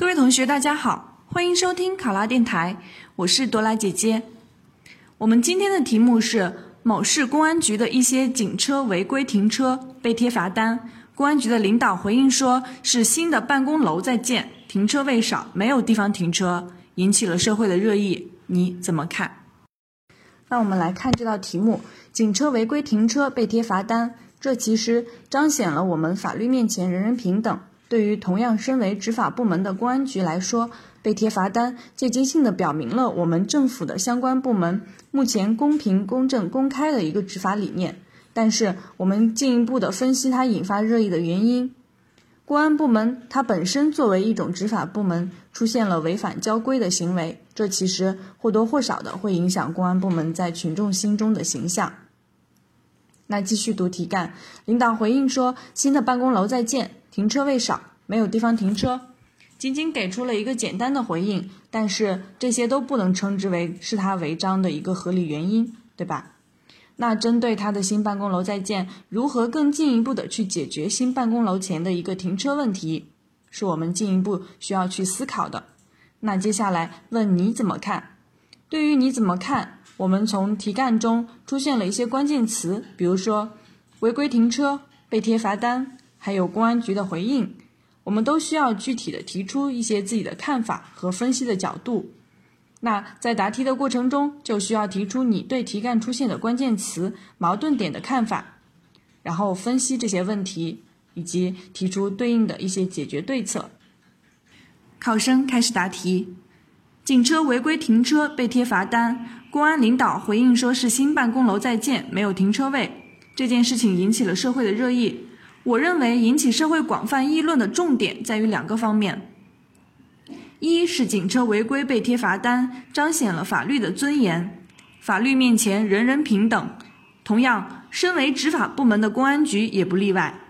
各位同学，大家好，欢迎收听考拉电台，我是朵拉姐姐。我们今天的题目是某市公安局的一些警车违规停车被贴罚单，公安局的领导回应说是新的办公楼在建，停车位少，没有地方停车，引起了社会的热议。你怎么看？那我们来看这道题目：警车违规停车被贴罚单，这其实彰显了我们法律面前人人平等。对于同样身为执法部门的公安局来说，被贴罚单，间接性的表明了我们政府的相关部门目前公平、公正、公开的一个执法理念。但是，我们进一步的分析它引发热议的原因。公安部门它本身作为一种执法部门，出现了违反交规的行为，这其实或多或少的会影响公安部门在群众心中的形象。那继续读题干，领导回应说，新的办公楼在建。停车位少，没有地方停车，仅仅给出了一个简单的回应，但是这些都不能称之为是他违章的一个合理原因，对吧？那针对他的新办公楼在建，如何更进一步的去解决新办公楼前的一个停车问题，是我们进一步需要去思考的。那接下来问你怎么看？对于你怎么看，我们从题干中出现了一些关键词，比如说违规停车、被贴罚单。还有公安局的回应，我们都需要具体的提出一些自己的看法和分析的角度。那在答题的过程中，就需要提出你对题干出现的关键词、矛盾点的看法，然后分析这些问题，以及提出对应的一些解决对策。考生开始答题：警车违规停车被贴罚单，公安领导回应说是新办公楼在建，没有停车位，这件事情引起了社会的热议。我认为引起社会广泛议论的重点在于两个方面：一是警车违规被贴罚单，彰显了法律的尊严，法律面前人人平等。同样，身为执法部门的公安局也不例外。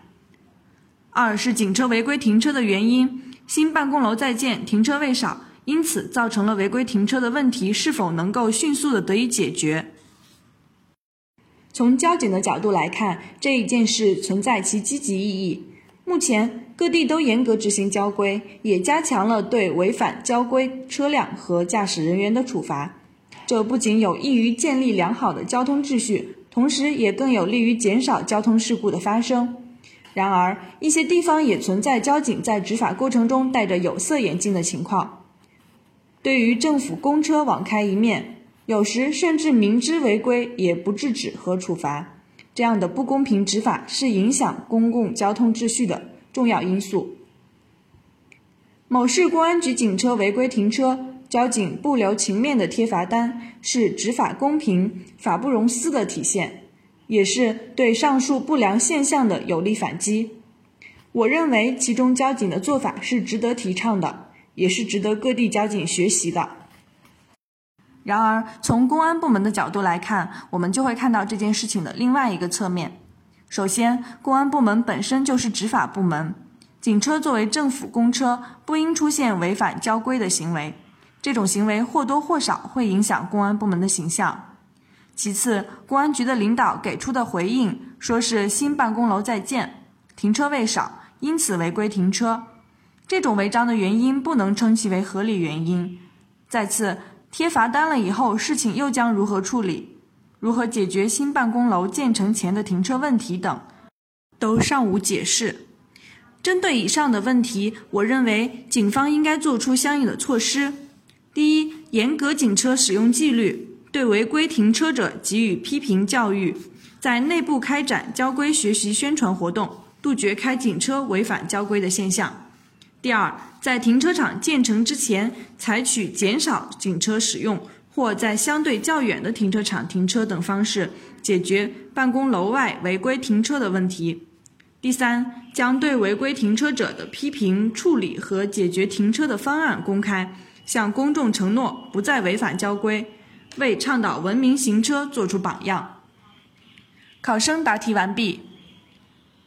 二是警车违规停车的原因，新办公楼在建，停车位少，因此造成了违规停车的问题，是否能够迅速的得以解决？从交警的角度来看，这一件事存在其积极意义。目前各地都严格执行交规，也加强了对违反交规车辆和驾驶人员的处罚。这不仅有益于建立良好的交通秩序，同时也更有利于减少交通事故的发生。然而，一些地方也存在交警在执法过程中戴着有色眼镜的情况，对于政府公车网开一面。有时甚至明知违规也不制止和处罚，这样的不公平执法是影响公共交通秩序的重要因素。某市公安局警车违规停车，交警不留情面的贴罚单，是执法公平、法不容私的体现，也是对上述不良现象的有力反击。我认为其中交警的做法是值得提倡的，也是值得各地交警学习的。然而，从公安部门的角度来看，我们就会看到这件事情的另外一个侧面。首先，公安部门本身就是执法部门，警车作为政府公车，不应出现违反交规的行为。这种行为或多或少会影响公安部门的形象。其次，公安局的领导给出的回应，说是新办公楼在建，停车位少，因此违规停车。这种违章的原因不能称其为合理原因。再次。贴罚单了以后，事情又将如何处理？如何解决新办公楼建成前的停车问题等，都尚无解释。针对以上的问题，我认为警方应该做出相应的措施：第一，严格警车使用纪律，对违规停车者给予批评教育，在内部开展交规学习宣传活动，杜绝开警车违反交规的现象。第二，在停车场建成之前，采取减少警车使用，或在相对较远的停车场停车等方式，解决办公楼外违规停车的问题。第三，将对违规停车者的批评、处理和解决停车的方案公开，向公众承诺不再违反交规，为倡导文明行车做出榜样。考生答题完毕。